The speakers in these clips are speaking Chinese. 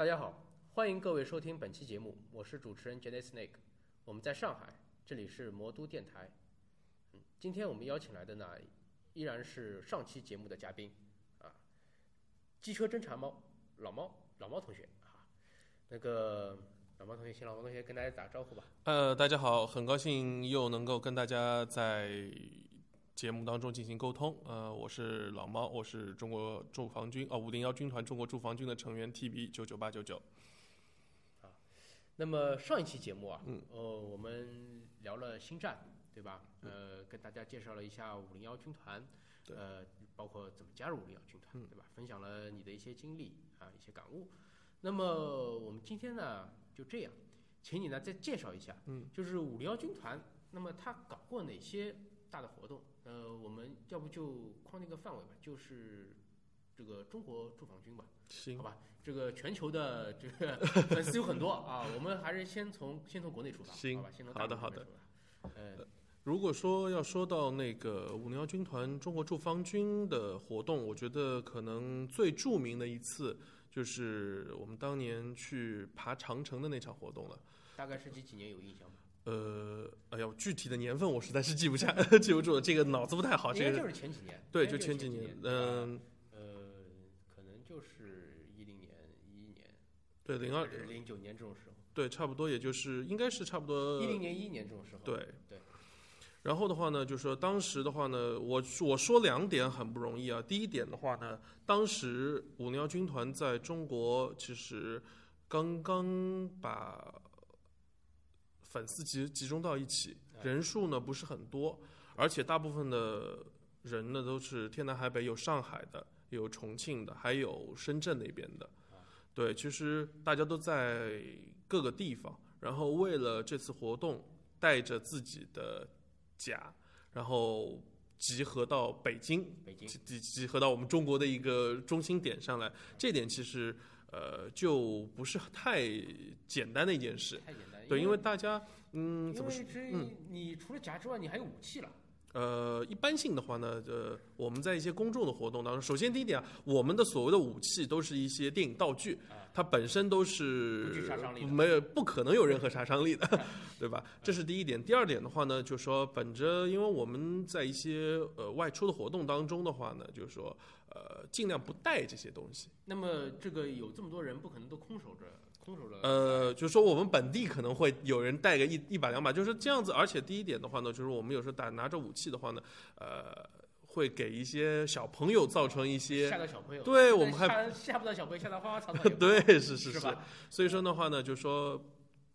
大家好，欢迎各位收听本期节目，我是主持人 Jenny Snake，我们在上海，这里是魔都电台。嗯，今天我们邀请来的呢，依然是上期节目的嘉宾啊，机车侦察猫老猫老猫同学啊，那个老猫同学，请老猫同学跟大家打招呼吧。呃，大家好，很高兴又能够跟大家在节目当中进行沟通。呃，我是老猫，我是中国驻防军哦五零幺军团中国驻防军的成员 TB 九九八九九。那么上一期节目啊，嗯，呃，我们聊了星战，对吧？呃，跟大家介绍了一下五零幺军团，对呃，包括怎么加入五零幺军团，嗯对吧？分享了你的一些经历啊，一些感悟。那么我们今天呢，就这样，请你呢再介绍一下，嗯，就是五零幺军团，那么他搞过哪些大的活动？呃，我们要不就框定个范围吧，就是这个中国驻防军吧。行好，吧，这个全球的这个 粉丝有很多啊，我们还是先从先从国内出发，行好吧，先从好的好的如果说要说到那个五零幺军团中国驻防军的活动，我觉得可能最著名的一次就是我们当年去爬长城的那场活动了。大概是几几年有印象吗？呃，哎呀，具体的年份我实在是记不下，记不住了，这个脑子不太好。这个就是前几年，对，就前几年，嗯，呃，可能就是一零年、一一年、对，零二，零九年这种时候，对，差不多，也就是应该是差不多一零年、一一年这种时候，对对。然后的话呢，就是说当时的话呢，我我说两点很不容易啊。第一点的话呢，当时五零幺军团在中国其实刚刚把粉丝集集中到一起，人数呢不是很多，而且大部分的人呢都是天南海北，有上海的，有重庆的，还有深圳那边的。对，其实大家都在各个地方，然后为了这次活动，带着自己的甲，然后集合到北京，北京集集集合到我们中国的一个中心点上来。这点其实呃就不是太简单的一件事。太简单，对，因为为大家嗯怎么说？因为这嗯你除了夹之外，你还有武器了，呃，一般性的话呢，呃，我们在一些公众的活动当中，首先第一点啊，我们的所谓的武器都是一些电影道具，它本身都是没有不可能有任何杀伤力的，对吧？这是第一点。第二点的话呢，就是说本着，因为我们在一些呃外出的活动当中的话呢，就是说呃尽量不带这些东西。那么这个有这么多人，不可能都空手着，空手着。呃，就是说我们本地可能会有人带个一一把两把，就是这样子。而且第一点的话呢，就是我们有时候打拿着武器的话呢，呃，会给一些小朋友造成一些吓到小朋友，对我们还吓吓不到小朋友，吓到花花草草 对，是是是。所以说的话呢，就说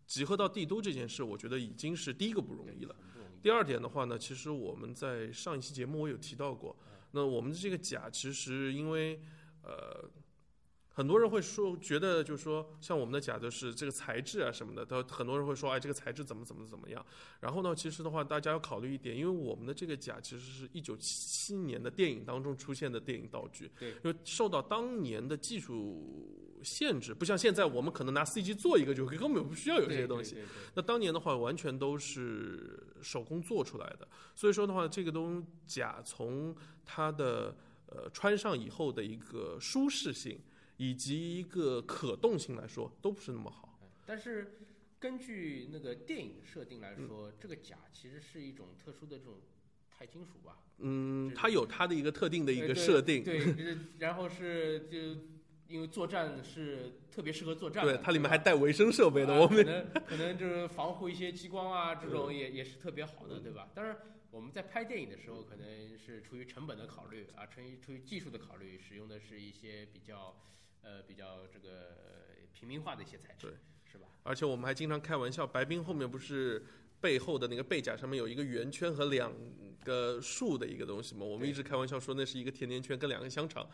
集合到帝都这件事，我觉得已经是第一个不容易了。第二点的话呢，其实我们在上一期节目我有提到过，那我们的这个甲其实因为呃。很多人会说，觉得就是说，像我们的甲就是这个材质啊什么的，都很多人会说，哎，这个材质怎么怎么怎么样。然后呢，其实的话，大家要考虑一点，因为我们的这个甲其实是一九七七年的电影当中出现的电影道具，对，因为受到当年的技术限制，不像现在我们可能拿 CG 做一个就根本不需要有这些东西。那当年的话，完全都是手工做出来的，所以说的话，这个东甲从它的呃穿上以后的一个舒适性以及一个可动性来说，都不是那么好。但是根据那个电影设定嗯来说，这个甲其实是一种特殊的这种钛金属吧？嗯，它有它的一个特定的一个设定，对，就是然后是就因为作战是特别适合作战的，对，它里面还带维生设备的。啊我们可能可能就是防护一些激光啊，这种也也是特别好的，对吧？当然，我们在拍电影的时候，可能是出于成本的考虑啊，出于出于技术的考虑，使用的是一些比较呃比较这个呃平民化的一些材质，对，是吧？而且我们还经常开玩笑，白冰后面不是背后的那个背甲上面有一个圆圈和两个竖的一个东西吗？我们一直开玩笑说那是一个甜甜圈跟两个香肠，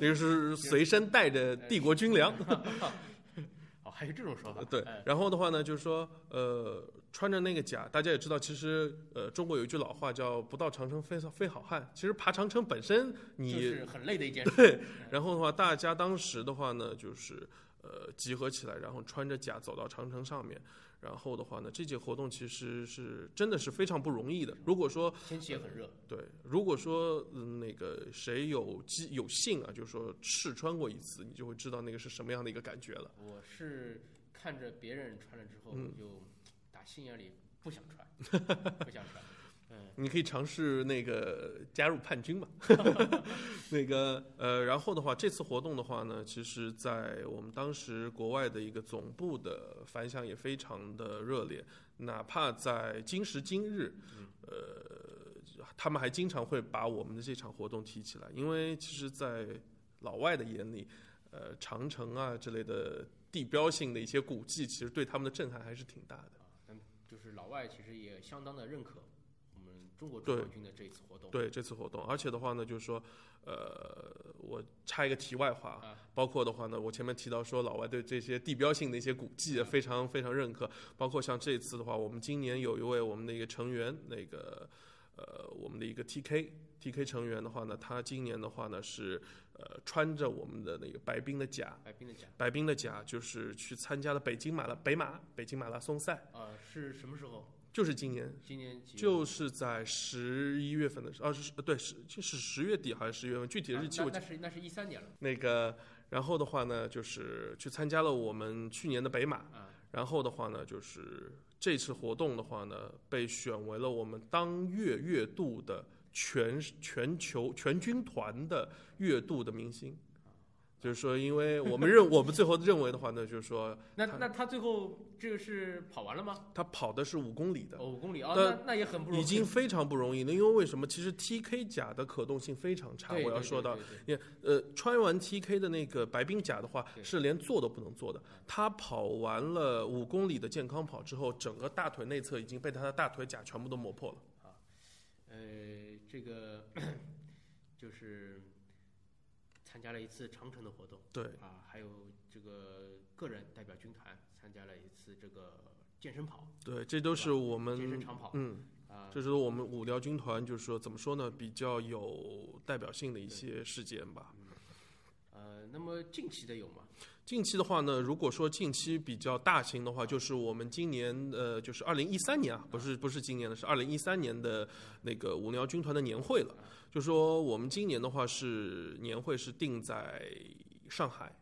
也 就是随身带着帝国军粮。哦，还有这种说法？对哎，然后的话呢，就是说，呃，穿着那个甲，大家也知道，其实呃，中国有一句老话叫“不到长城非非好汉”。其实爬长城本身就你是很累的一件事。对，然后的话，大家当时的话呢，就是呃集合起来，然后穿着甲走到长城上面。然后的话呢，这届活动其实是真的是非常不容易的。如果说天气也很热，对，如果说嗯那个谁有机有幸啊，就是说试穿过一次，你就会知道那个是什么样的一个感觉了。我是看着别人穿了之后，嗯就打心眼里不想穿，不想穿。嗯，你可以尝试那个加入叛军嘛，那个呃，然后的话，这次活动的话呢，其实，在我们当时国外的一个总部的反响也非常的热烈，哪怕在今时今日，呃，他们还经常会把我们的这场活动提起来，因为其实，在老外的眼里，呃，长城啊之类的地标性的一些古迹，其实对他们的震撼还是挺大的。老外其实也相当的认可我们中国对中国军的这次活动。对这次活动，而且的话呢，就是说，呃，我插一个题外话，啊，包括的话呢，我前面提到说老外对这些地标性的一些古迹非常非常认可，包括像这次的话，我们今年有一位我们的一个成员，那个呃，我们的一个 TK TK 成员的话呢，他今年的话呢是呃穿着我们的那个白冰的甲，白冰的甲。白冰的甲就是去参加了北京马拉北马北京马拉松赛，啊，是什么时候？就是今年。今年就是在十一月份的时候，啊是呃对是就是十月底还是十一月份，具体的日期啊我那那是那是一三年了。那个，然后的话呢，就是去参加了我们去年的北马，啊，然后的话呢，就是这次活动的话呢，被选为了我们当月月度的全全球全军团的月度的明星。就是说，因为我们认 我们最后认为的话呢，就是说那那他最后这个是跑完了吗？他跑的是五公里的，哦，五公里啊，但那那也很不容易，已经非常不容易了。因为为什么？其实 TK 甲的可动性非常差，我要说到，对对呃，穿完 TK 的那个白冰甲的话，是连坐都不能坐的。他跑完了五公里的健康跑之后，整个大腿内侧已经被他的大腿甲全部都磨破了。呃，这个就是参加了一次长城的活动对，啊，还有这个个人代表军团参加了一次这个健身跑、对，这都是我们健身，长跑嗯，啊，这是我们五辽军团，就是说怎么说呢，比较有代表性的一些事件吧。呃，那么近期的有吗？近期的话呢，如果说近期比较大型的话，就是我们今年呃，就是二零一三年啊，不是不是今年的，是二零一三年的那个五辽军团的年会了。就说我们今年的话是年会是定在上海，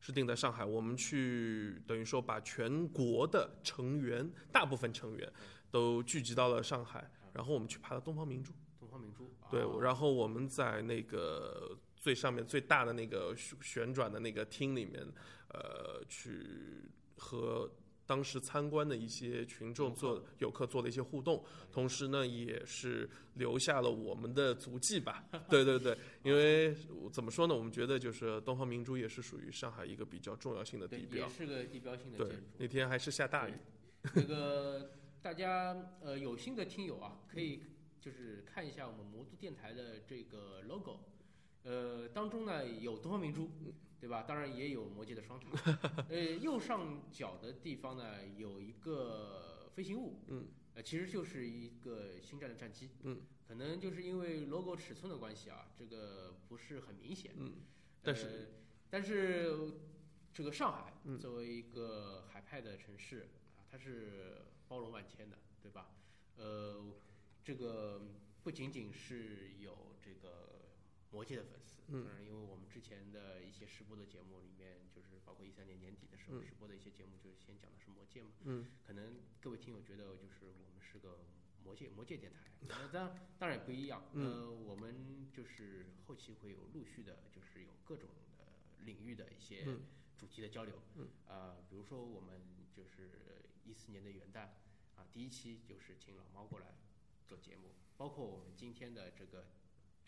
是定在上海。我们去等于说把全国的成员大部分成员都聚集到了上海，然后我们去爬了东方明珠。东方明珠，对，啊然后我们在那个最上面最大的那个旋旋转的那个厅里面，呃，去和当时参观的一些群众做游客做了一些互动，同时呢，也是留下了我们的足迹吧。对对对，因为怎么说呢，我们觉得就是东方明珠也是属于上海一个比较重要性的，地标。也是个地标性的对建筑，。那天还是下大雨。那个大家呃有心的听友啊，可以就是看一下我们魔都电台的这个 logo，呃，当中呢有东方明珠，对吧？当然也有魔界的双塔。呃，右上角的地方呢有一个飞行物，嗯，呃，其实就是一个星战的战机，嗯，可能就是因为 logo 尺寸的关系啊，这个不是很明显，嗯，但是呃、但是这个上海嗯作为一个海派的城市啊，它是包容万千的，对吧？呃，这个不仅仅是有这个魔界的粉丝，嗯。当然，因为我们之前的一些试播的节目里面，就是包括一三年年底的时候嗯。试播的一些节目，就是先讲的是魔界嘛，嗯，可能各位听友觉得就是我们是个魔界魔界电台，当然当然也不一样。嗯。呃，我们就是后期会有陆续的，就是有各种的领域的一些嗯。主题的交流。嗯，啊、比如说我们就是一四年的元旦啊，第一期就是请老猫过来做节目，包括我们今天的这个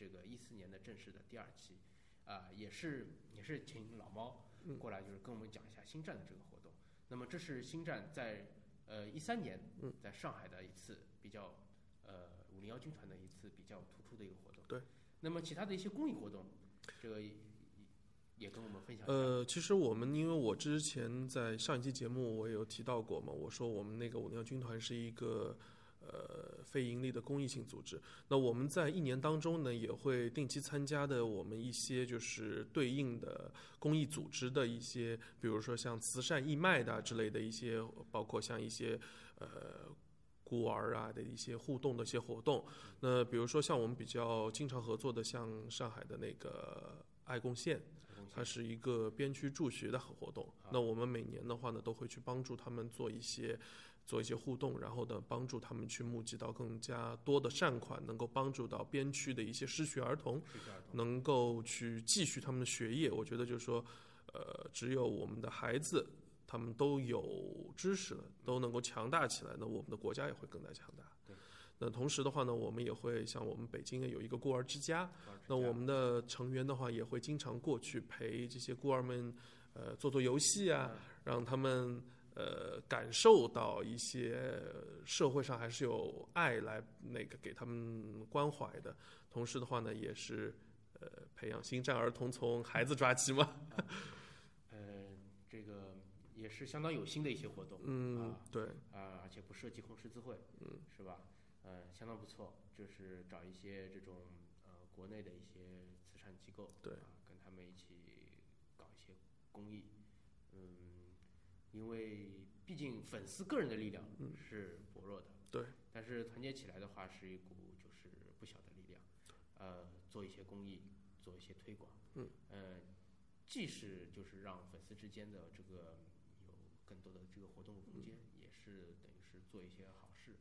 这个一四年的正式的第二期，啊、也是也是请老猫嗯过来，就是跟我们讲一下星战的这个活动。那么这是星战在呃一三年嗯在上海的一次比较呃五零幺军团的一次比较突出的一个活动。对。那么其他的一些公益活动，这个也也跟我们分享。呃，其实我们因为我之前在上一期节目我也有提到过嘛，我说我们那个五零幺军团是一个呃非盈利的公益性组织。那我们在一年当中呢，也会定期参加的我们一些就是对应的公益组织的一些，比如说像慈善义卖的之类的一些，包括像一些呃。孤儿啊的一些互动的一些活动，那比如说像我们比较经常合作的，像上海的那个爱贡献，它是一个边区助学的活动。那我们每年的话呢，都会去帮助他们做一些做一些互动，然后呢，帮助他们去募集到更加多的善款，能够帮助到边区的一些失学儿童，能够去继续他们的学业。我觉得就是说，呃，只有我们的孩子。他们都有知识了，都能够强大起来，那我们的国家也会更加强大。那同时的话呢，我们也会像我们北京有一个孤儿之家，那我们的成员的话也会经常过去陪这些孤儿们，呃，做做游戏啊，让他们呃感受到一些社会上还是有爱来那个给他们关怀的。同时的话呢，也是呃培养心战儿童从孩子抓起嘛。这个也是相当有心的一些活动，嗯，对，啊，而且不涉及红十字会，嗯，是吧？呃，相当不错，就是找一些这种呃国内的一些慈善机构，对，啊，跟他们一起搞一些公益，嗯，因为毕竟粉丝个人的力量是薄弱的，对，但是团结起来的话是一股就是不小的力量，呃，做一些公益，做一些推广，嗯，呃，既是就是让粉丝之间的这个有。更多的这个活动空间，也是等于是做一些好事，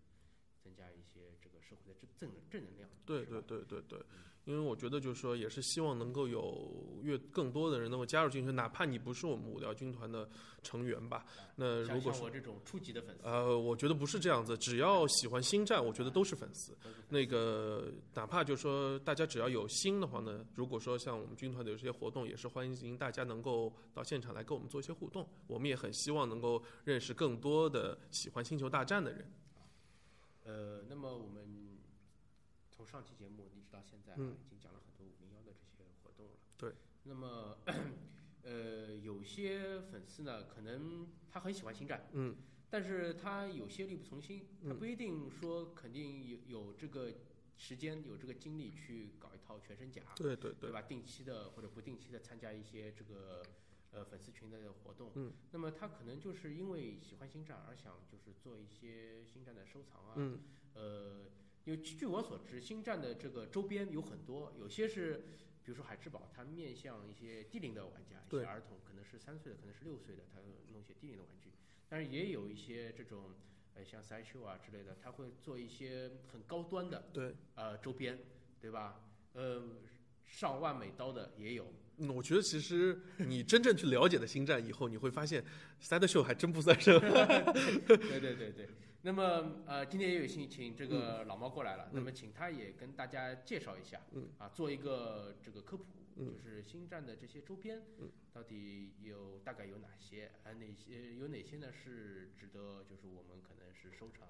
增加一些这个社会的正正正能量。对对对对对，因为我觉得就是说，也是希望能够有越更多的人能够加入进去，哪怕你不是我们五聊军团的成员吧。那如果像我这种初级的粉丝，呃，我觉得不是这样子，只要喜欢星战，我觉得都是粉丝。那个哪怕就是说大家只要有心的话呢，如果说像我们军团的有些活动，也是欢迎大家能够到现场来跟我们做一些互动。我们也很希望能够认识更多的喜欢星球大战的人。呃，那么我们。从上期节目一直到现在，已经讲了很多五零幺的这些活动了。对。那么，呃，有些粉丝呢，可能他很喜欢星战，嗯，但是他有些力不从心，他不一定说肯定有有这个时间、有这个精力去搞一套全身甲，对对对，对吧？定期的或者不定期的参加一些这个呃粉丝群的活动，嗯，那么他可能就是因为喜欢星战而想就是做一些星战的收藏啊，嗯，呃。因为据我所知，星战的这个周边有很多，有些是，比如说海之宝，它面向一些低龄的玩家，一些儿童，可能是三岁的，可能是六岁的，他弄一些低龄的玩具。但是也有一些这种，呃，像赛秀啊之类的，他会做一些很高端的，对，呃，周边，对吧？呃，上万美刀的也有。嗯，我觉得其实你真正去了解了星战以后，你会发现赛德秀还真不算什么。对对对对。那么，呃，今天也有幸请这个老猫过来了，那么请他也跟大家介绍一下，啊，做一个这个科普，就是星战的这些周边，到底有大概有哪些？啊，哪些有哪些呢？是值得就是我们可能是收藏，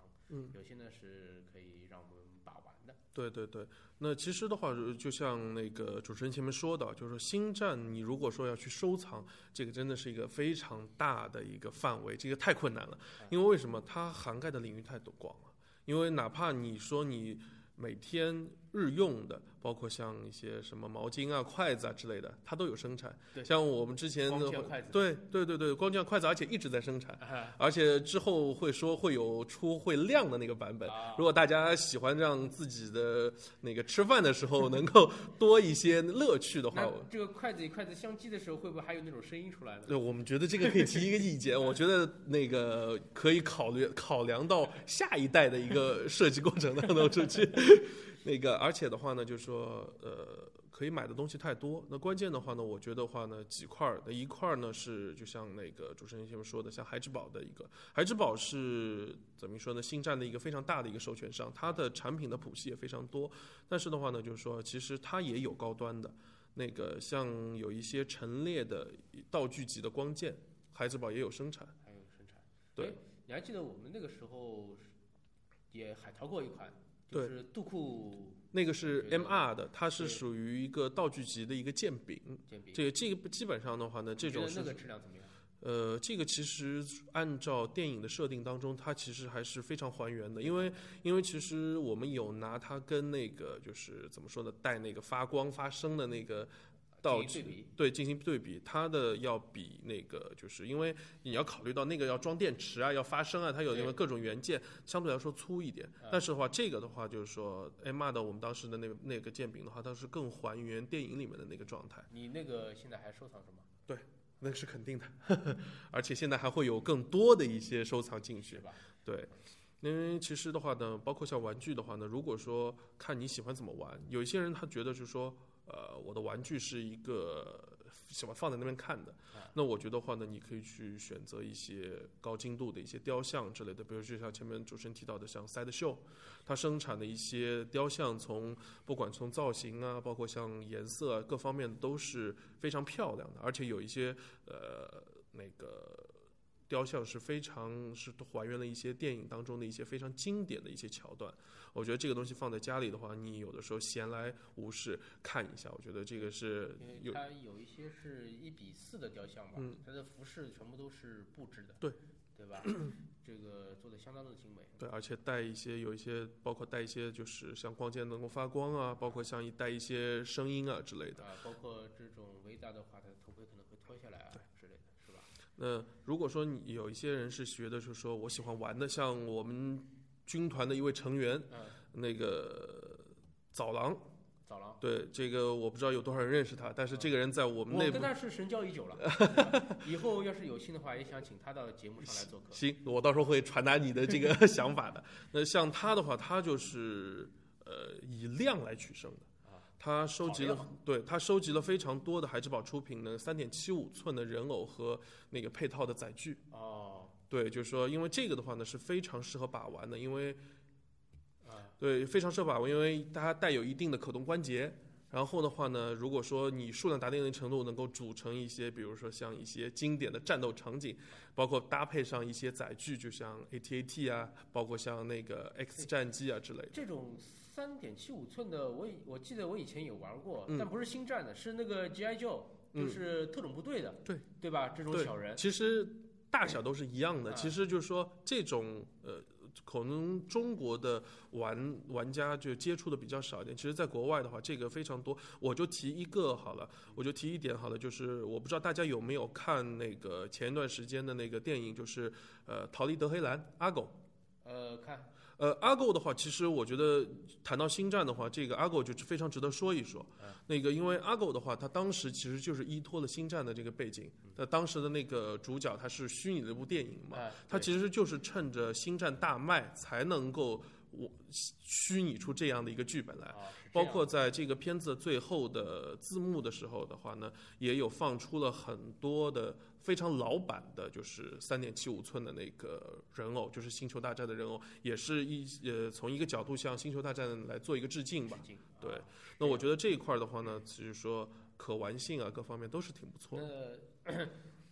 有些呢是可以让我们把玩的。对对对，那其实的话，就像那个主持人前面说的，就是说星战，你如果说要去收藏，这个真的是一个非常大的一个范围，这个太困难了。因为为什么？它涵盖的领域太多广了。因为哪怕你说你每天日用的。包括像一些什么毛巾啊、筷子啊之类的，它都有生产。像我们之前的，对对对对，光剑筷子，而且一直在生产，而且之后会说会有出会亮的那个版本。如果大家喜欢让自己的那个吃饭的时候能够多一些乐趣的话，这个筷子与筷子相击的时候，会不会还有那种声音出来呢？对，我们觉得这个可以提一个意见，我觉得那个可以考虑考量到下一代的一个设计过程当中出去。那个，而且的话呢，就是说，呃，可以买的东西太多。那关键的话呢，我觉得话呢，几块儿，那一块儿呢是，就像那个主持人前面说的，像孩之宝的一个，孩之宝是怎么说呢？星战的一个非常大的一个授权商，它的产品的谱系也非常多。但是的话呢，就是说，其实它也有高端的，那个像有一些陈列的道具级的光剑，孩之宝也有生产。还有生产。对，你还记得我们那个时候也海淘过一款？就是杜库，那个是 M R 的，它是属于一个道具级的一个剑柄。剑柄，这个这个基本上的话呢，这种是那个质量怎么样？呃，这个其实按照电影的设定当中，它其实还是非常还原的，因为因为其实我们有拿它跟那个就是怎么说呢，带那个发光发声的那个道具进行对进行对比，它的要比那个就是因为你要考虑到那个要装电池啊，要发声啊，它有那个各种元件相对来说粗一点，但是的话这个的话就是说 M 2的我们当时的那个那个剑柄的话，它是更还原电影里面的那个状态。你那个现在还收藏着吗？那个是肯定的，而且现在还会有更多的一些收藏进去？对，因为其实的话呢，包括像玩具的话呢，如果说看你喜欢怎么玩，有一些人他觉得就是说，呃，我的玩具是一个喜欢放在那边看的，那我觉得话呢，你可以去选择一些高精度的一些雕像之类的，比如就像前面主持人提到的，像 Side Show，它生产的一些雕像从，不管从造型啊，包括像颜色啊各方面都是非常漂亮的，而且有一些呃那个。雕像是非常是还原了一些电影当中的一些非常经典的一些桥段。我觉得这个东西放在家里的话，你有的时候闲来无事看一下，我觉得这个是因为有它有一些是一比四的雕像嘛，嗯它的服饰全部都是布置的，对对吧？这个做的相当的精美。对，而且带一些有一些包括带一些就是像光剑能够发光啊，包括像一带一些声音啊之类的。啊，包括这种维达的话，它的头盔可能会脱下来啊之类的，是吧？那如果说你有一些人是学的就是说我喜欢玩的，像我们军团的一位成员，嗯，那个早狼，早狼。对这个我不知道有多少人认识他，但是这个人在我们内部我跟他是神交已久了，以后要是有幸的话，也想请他到节目上来做客。行，我到时候会传达你的这个 想法的。那像他的话，他就是呃以量来取胜的。啊，他收集了，对他收集了非常多的孩之宝出品的三点七五寸的人偶和那个配套的载具。哦，对，就是说，因为这个的话呢是非常适合把玩的，因为啊，对非常适合把玩，因为它带有一定的可动关节。然后的话呢，如果说你数量达到一定程度，能够组成一些，比如说像一些经典的战斗场景，包括搭配上一些载具，就像 AT-AT 啊，包括像那个 X 战机啊之类的。这种三点七五寸的，我以我记得我以前也玩过，嗯但不是星战的，是那个 GI Joe，嗯就是特种部队的，对对吧？这种小人，其实大小都是一样的。啊其实就是说，这种呃，可能中国的玩玩家就接触的比较少一点。其实，在国外的话，这个非常多。我就提一个好了，我就提一点好了，就是我不知道大家有没有看那个前一段时间的那个电影，就是呃《逃离德黑兰》阿狗。呃，看呃，阿狗的话，其实我觉得谈到星战的话，这个阿狗就非常值得说一说。嗯那个，因为阿狗的话，他当时其实就是依托了星战的这个背景。那当时的那个主角他是虚拟的一部电影嘛，哎他其实就是趁着星战大卖才能够我虚拟出这样的一个剧本来。包括在这个片子最后的字幕的时候的话呢，也有放出了很多的非常老版的，就是三点七五寸的那个人偶，就是星球大战的人偶，也是一呃从一个角度向星球大战来做一个致敬吧。敬对啊那我觉得这一块儿的话呢，其实说可玩性啊各方面都是挺不错的。那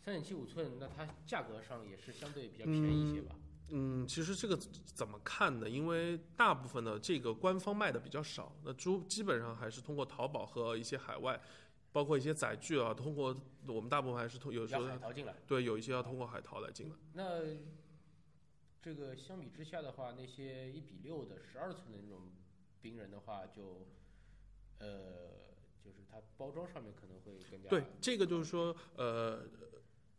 三点七五寸，那它价格上也是相对比较便宜一些吧？嗯，其实这个怎么看呢？因为大部分的这个官方卖的比较少，那主基本上还是通过淘宝和一些海外，包括一些载具啊，通过我们大部分还是通有时候海淘进来。对有一些要通过海淘来进来。那这个相比之下的话，那些一比六的十二寸的那种冰人的话，就呃，就是它包装上面可能会更加对，这个就是说，呃，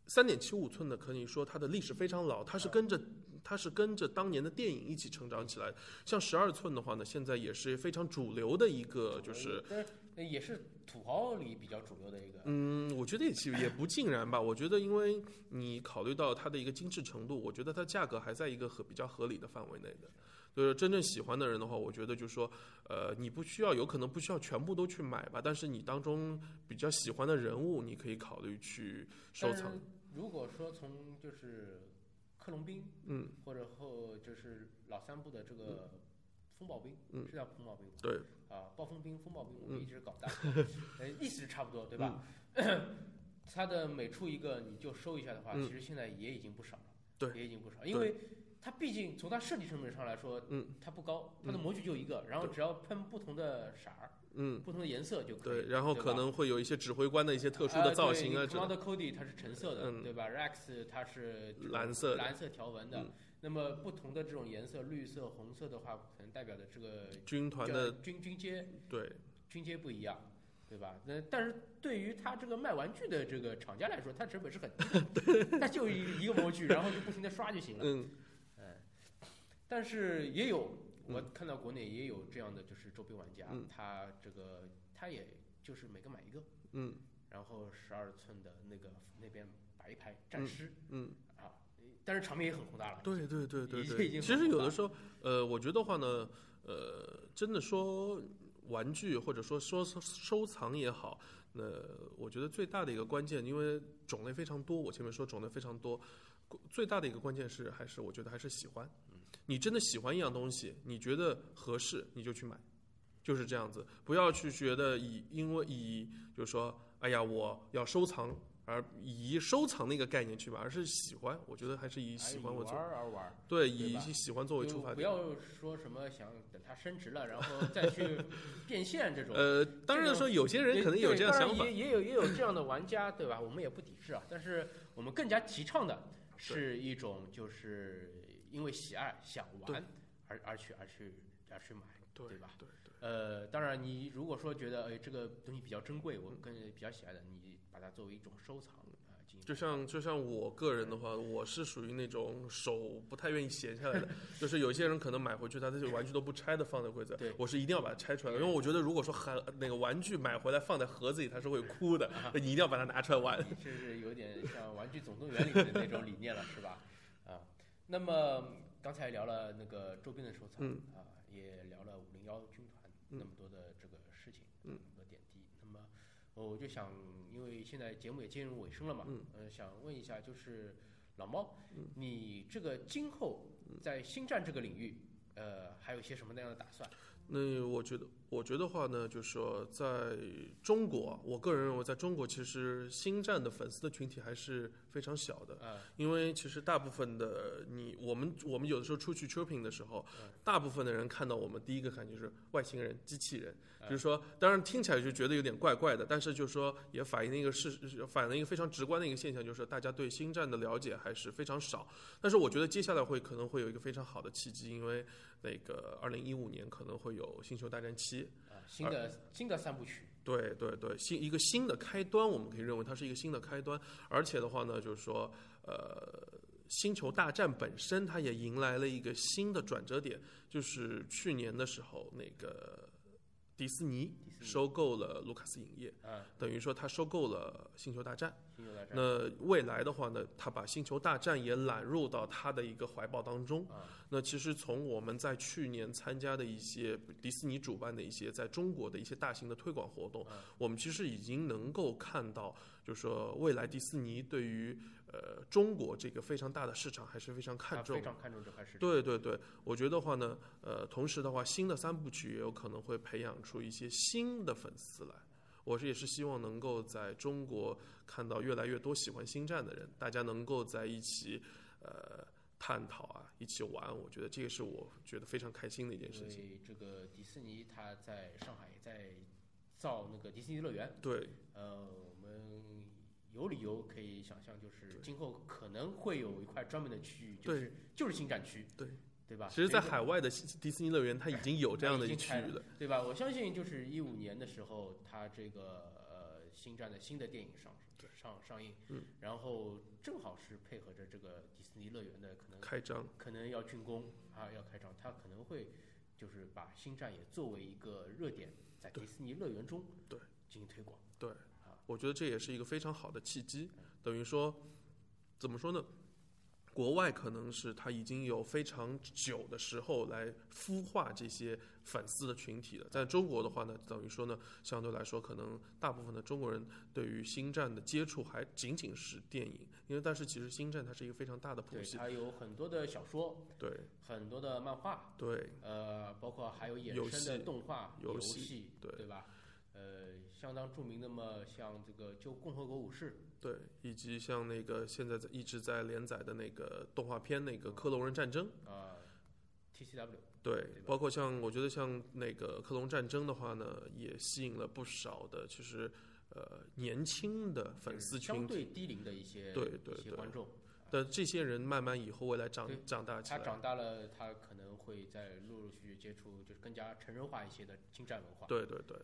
三点七五寸的可以说它的历史非常老，它是跟着它是跟着当年的电影一起成长起来。像十二寸的话呢，现在也是非常主流的一个，就是也是土豪里比较主流的一个。嗯，我觉得也其实也不尽然吧。我觉得，因为你考虑到它的一个精致程度，我觉得它价格还在一个合比较合理的范围内的。就是真正喜欢的人的话，我觉得就是说，呃，你不需要，有可能不需要全部都去买吧，但是你当中比较喜欢的人物，你可以考虑去收藏。如果说从就是克隆兵，嗯，或者后就是老三部的这个风暴兵，嗯。是叫风暴兵吗？对，啊，暴风兵、风暴兵，我嗯。们一直搞大，呃，意思是差不多，对吧？它的每出一个你就收一下的话，嗯。其实现在也已经不少了，对。也已经不少，因为它毕竟从它设计成本上来说，嗯，它不高，它的模具就一个，然后只要喷不同的色儿，嗯，不同的颜色就可以。对，然后可能会有一些指挥官的一些特殊的造型啊之类的。Cody 它是橙色的，嗯对吧？Rex 它是蓝色蓝色条纹的。嗯那么不同的这种颜色，绿色、红色的话，可能代表的这个军团的军军阶对军阶不一样，对吧？那但是对于他这个卖玩具的这个厂家来说，它成本是很低的，它就一一个模具，然后就不停的刷就行了。嗯但是也有，嗯我看到国内也有这样的，就是周边玩家，嗯他这个他也就是每个买一个，嗯然后十二寸的那个那边摆一排战师、嗯，啊，但是场面也很宏大了。对对对对已经对。已经其实有的时候，呃，我觉得话呢，呃，真的说玩具或者说说收藏也好，那我觉得最大的一个关键，因为种类非常多，我前面说种类非常多，最大的一个关键是还是我觉得还是喜欢。你真的喜欢一样东西，你觉得合适，你就去买，就是这样子。不要去觉得以因为以就是说，哎呀，我要收藏，而以收藏那个概念去买，而是喜欢。我觉得还是以喜欢为玩作，儿而玩儿，对，以喜欢作为出发点。不要说什么想等它升值了，然后再去 变现这种。呃，当然说有些人可能有这样想法也，也有也有这样的玩家，对吧？我们也不抵制啊，但是我们更加提倡的是一种就是因为喜爱想玩而而去而去而去买，对对吧？对对，呃，当然你如果说觉得哎这个东西比较珍贵，我更比较喜爱的，你把它作为一种收藏啊进行。就像就像我个人的话，我是属于那种手不太愿意闲下来的，就是有些人可能买回去，他这些玩具都不拆的放在柜子对，我是一定要把它拆出来的，因为我觉得如果说很那个玩具买回来放在盒子里，它是会哭的，你一定要把它拿出来玩。你这是有点像《玩具总动员》里面的那种理念了，是吧？啊，那么刚才聊了那个周边的收藏，嗯。啊，也聊了五零幺军团嗯。那么多的这个事情，嗯。那么多点滴。那么我就想，因为现在节目也进入尾声了嘛，嗯。呃，想问一下，就是老猫，嗯。你这个今后在星战这个领域，呃，还有一些什么那样的打算？那我觉得，我觉得话呢，就是说，在中国，我个人认为，在中国其实星战的粉丝的群体还是非常小的。啊，因为其实大部分的你，我们我们有的时候出去 shopping 的时候嗯，大部分的人看到我们第一个感觉是外星人、机器人，嗯就是说，当然听起来就觉得有点怪怪的，但是就是说也反映了一个事，反映了一个非常直观的一个现象，就是大家对星战的了解还是非常少。但是我觉得接下来会可能会有一个非常好的契机，因为那个二零一五年可能会有《星球大战七》。啊，新的新的三部曲，对对对，新一个新的开端，我们可以认为它是一个新的开端。而且的话呢，就是说，呃，星球大战本身它也迎来了一个新的转折点，就是去年的时候，那个迪士尼收购了卢卡斯影业，啊，等于说它收购了星球大战。星球大战，那未来的话呢，他把星球大战也揽入到他的一个怀抱当中。啊，那其实从我们在去年参加的一些迪士尼主办的一些在中国的一些大型的推广活动，嗯我们其实已经能够看到，就是说未来迪士尼对于呃中国这个非常大的市场还是非常看重非常看重这块市场。对对对，我觉得话呢，呃，同时的话，新的三部曲也有可能会培养出一些新的粉丝来。我是也是希望能够在中国看到越来越多喜欢星战的人，大家能够在一起，呃，探讨啊，一起玩。我觉得这个是我觉得非常开心的一件事情。这个迪士尼它在上海也在造那个迪士尼乐园，对呃，我们有理由可以想象，就是今后可能会有一块专门的区域，就是就是星战区，对对吧？其实，在海外的迪士尼乐园，它已经有这样的一区域了。对吧？我相信就是一五年的时候，它这个呃星战的新的电影上上上映，嗯，然后正好是配合着这个迪士尼乐园的可能开张，可能要竣工啊，要开张，它可能会就是把星战也作为一个热点，在迪士尼乐园中对进行推广。对啊，我觉得这也是一个非常好的契机。等于说，怎么说呢？国外可能是他已经有非常久的时候来孵化这些粉丝的群体了。在中国的话呢，等于说呢，相对来说，可能大部分的中国人对于星战的接触还仅仅是电影，因为但是其实星战它是一个非常大的谱对，系。它有很多的小说，对很多的漫画，对呃，包括还有衍生的动画、游戏，戏对对吧？呃，相当著名的嘛，像这个就共和国武士，对，以及像那个现在在一直在连载的那个动画片那个《克隆人战争》，啊，TCW，对对，包括像我觉得像那个《克隆战争》的话呢，也吸引了不少的其实呃年轻的粉丝群体。对低龄的一些对对对一些观众。但这些人慢慢以后未来长长大起来，他长大了，他可能会在陆陆续续接触，就是更加成人化一些的精湛文化。对对对，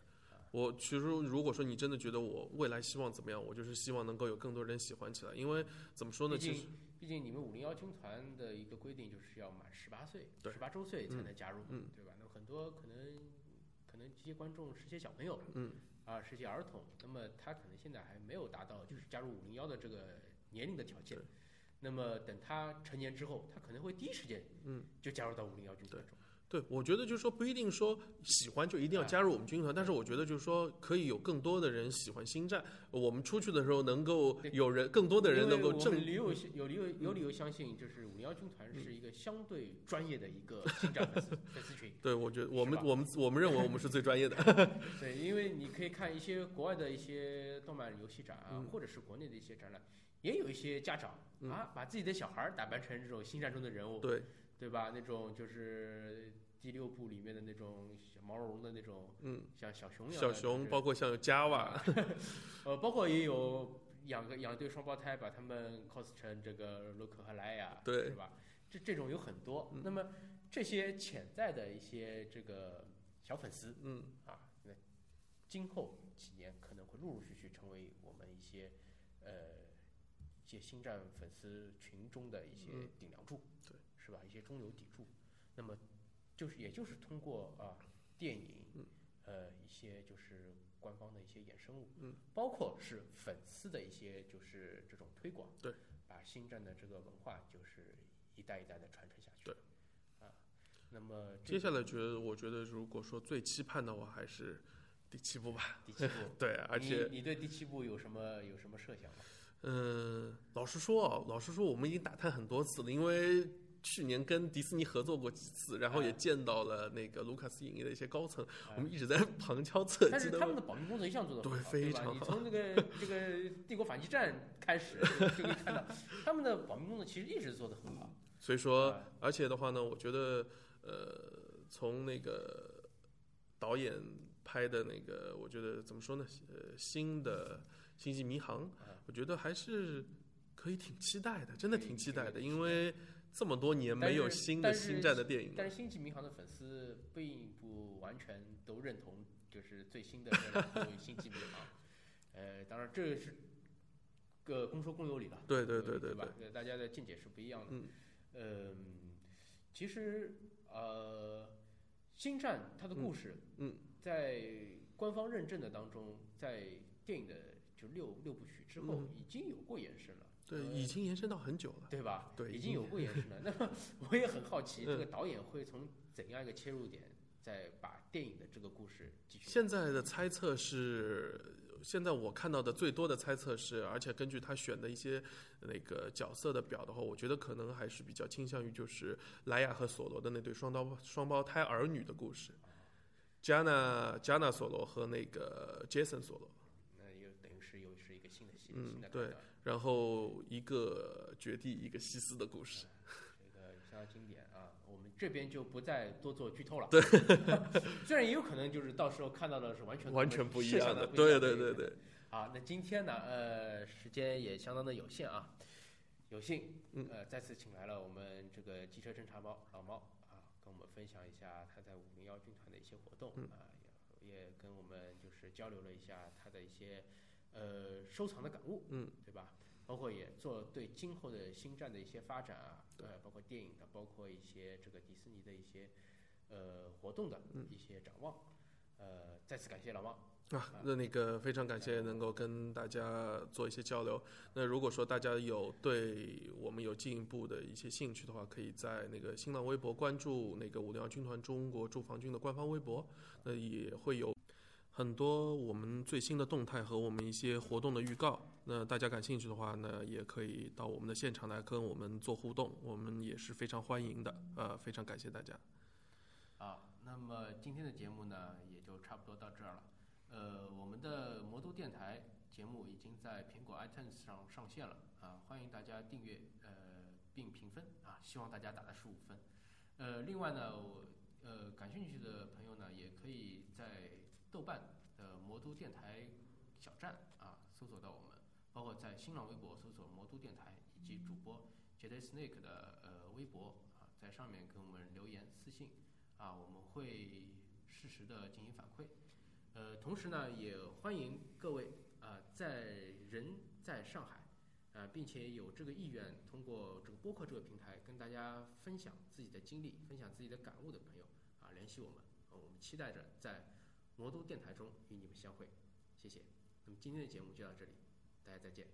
我其实如果说你真的觉得我未来希望怎么样，我就是希望能够有更多人喜欢起来，因为怎么说呢，毕其实竟，毕竟你们五零幺军团的一个规定就是要满十八岁，对十八周岁才能加入，嗯对吧？那么很多可能可能这些观众是些小朋友，嗯，啊，是些儿童，那么他可能现在还没有达到就是加入五零幺的这个年龄的条件对。那么等他成年之后，他可能会第一时间，嗯，就加入到五零幺军团中。对，我觉得就是说不一定说喜欢就一定要哎加入我们军团，但是我觉得就是说可以有更多的人喜欢星战，我们出去的时候能够有人更多的人能够正们理由有理由有理由相信，就是五零幺军团是一个相对专业的一个星战粉丝粉丝群。对，我觉得我们我们我们认为我们是最专业的。对，因为你可以看一些国外的一些动漫游戏展啊，嗯。或者是国内的一些展览，也有一些家长、嗯。啊，把自己的小孩儿打扮成这种星战中的人物，对，对吧？那种就是第六部里面的那种小毛茸茸的那种，嗯，像小熊一样的小熊包括像有 Java，呃，包括也有养个养一对双胞胎，把他们 cos 成这个洛克和莱雅，对是吧？这这种有很多。嗯那么这些潜在的一些这个小粉丝嗯，啊，那今后几年可能会陆陆续续成为我们一些呃一些星战粉丝群中的一些嗯顶梁柱，对，是吧？一些中流砥柱。那么就是也就是通过啊电影，嗯呃一些就是官方的一些衍生物，嗯，包括是粉丝的一些就是这种推广，对，把星战的这个文化就是一代一代的传承下去，对，啊，那么这接下来觉得我觉得如果说最期盼的话还是第七部吧。第七部，对，而且你你对第七部有什么有什么设想吗？嗯，老实说啊，老实说，我们已经打探很多次了，因为去年跟迪士尼合作过几次，然后也哎见到了那个卢卡斯影业的一些高层，哎我们一直在旁敲侧但是他们的保密工作一向做得很好，对？非常好你从这个这个帝国反击战开始就可以看到，他们的保密工作其实一直做得很好。所以说，啊而且的话呢，我觉得，呃，从那个导演拍的那个，我觉得怎么说呢？呃，新的《星际迷航》啊我觉得还是可以挺期待的，真的挺期待的，因为这么多年没有新的星战的电影了。但是《星际迷航》的粉丝并不完全都认同，就是最新的星际迷航》。呃，当然这是个公说公有理了，对对对对对吧？呃大家的见解是不一样的。嗯呃，其实呃，星战它的故事，嗯在官方认证的当中，在电影的就六六部曲之后嗯已经有过延伸了。对，呃已经延伸到很久了。对吧？对已经有过延伸了。那么我也很好奇，嗯这个导演会从怎样一个切入点，再把电影的这个故事继续。现在的猜测是，现在我看到的最多的猜测是，而且根据他选的一些那个角色的表的话，我觉得可能还是比较倾向于就是莱雅和索罗的那对双胞双胞胎儿女的故事。Jana Jana 索罗和那个 Jason 索罗，那又等于是又是一个新的戏，嗯新的对开端。然后一个绝地，一个西斯的故事。这个相当经典啊！我们这边就不再多做剧透了。对，虽然也有可能就是到时候看到的是完全完全不一样的，对对对对，好，那今天呢，呃，时间也相当的有限啊，有幸，嗯呃，再次请来了我们这个机车侦察猫老猫啊，跟我们分享一下他在五零幺军团的一些活动、嗯啊，也也跟我们就是交流了一下他的一些呃收藏的感悟，嗯，对吧？包括也做对今后的星战的一些发展啊，呃，包括电影的，包括一些这个迪士尼的一些呃活动的嗯一些展望，呃，再次感谢老汪。啊，那那个非常感谢能够跟大家做一些交流。那如果说大家有对我们有进一步的一些兴趣的话，可以在那个新浪微博关注那个五零二军团中国驻防军的官方微博，那也会有很多我们最新的动态和我们一些活动的预告。那大家感兴趣的话呢，也可以到我们的现场来跟我们做互动，我们也是非常欢迎的。呃，非常感谢大家。啊，那么今天的节目呢，也就差不多到这儿了。呃，我们的魔都电台节目已经在苹果 iTunes 上上线了啊，欢迎大家订阅呃并评分啊，希望大家打到十五分。呃，另外呢，我呃感兴趣的朋友呢，也可以在豆瓣的魔都电台小站啊搜索到我们，包括在新浪微博搜索魔都电台，以及主播 j a d Snake 的呃微博啊，在上面给我们留言私信啊，我们会适时的进行反馈。呃，同时呢，也欢迎各位啊、在人在上海啊、并且有这个意愿通过这个播客这个平台跟大家分享自己的经历、分享自己的感悟的朋友啊，联系我们，我们期待着在魔都电台中与你们相会，谢谢。那么今天的节目就到这里，大家再见。